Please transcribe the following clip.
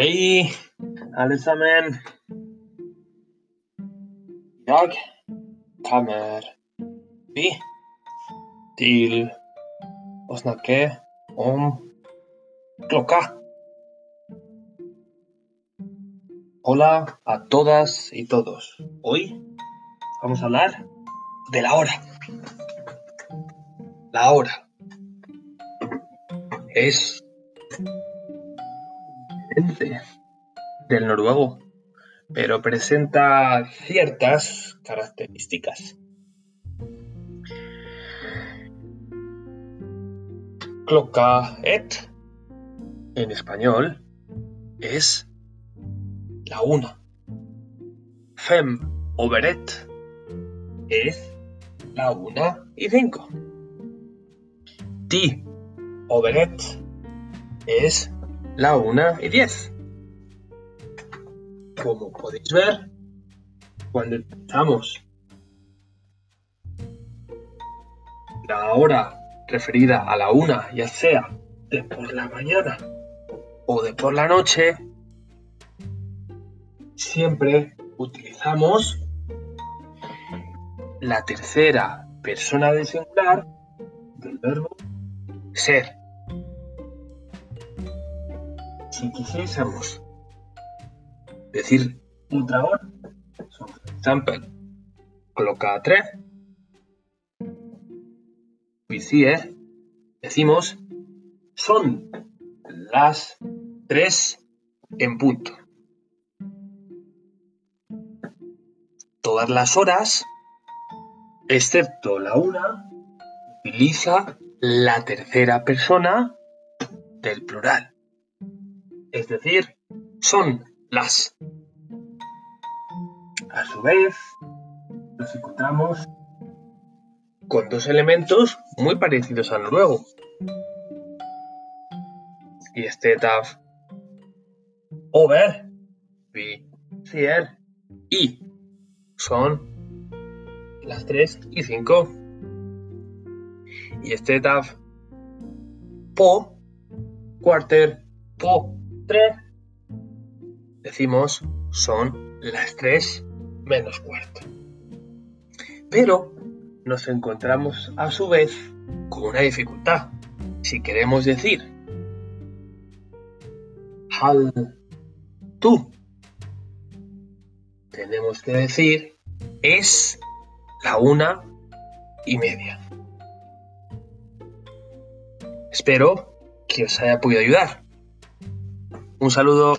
Hej allesammen! Jag kommer vi till att snacka om klocka. Hola a todas y todos. Hoy vamos a hablar de la hora. La hora es del noruego, pero presenta ciertas características. Klokka et en español es la una. Fem overet es la una y cinco. Ti overet es la una y diez. Como podéis ver, cuando empezamos la hora referida a la una, ya sea de por la mañana o de por la noche, siempre utilizamos la tercera persona del singular del verbo ser. Si quisiésemos decir otra hora, por ejemplo, coloca 3, eh, decimos son las 3 en punto. Todas las horas, excepto la una, utiliza la tercera persona del plural. Es decir, son las. A su vez, nos encontramos con dos elementos muy parecidos al noruego. Y este taf over, vi, cier y son las 3 y 5. Y este taf po, quarter, po, 3 decimos son las 3 menos cuarto. Pero nos encontramos a su vez con una dificultad. Si queremos decir hal tú, tenemos que decir es la una y media. Espero que os haya podido ayudar. Un saludo.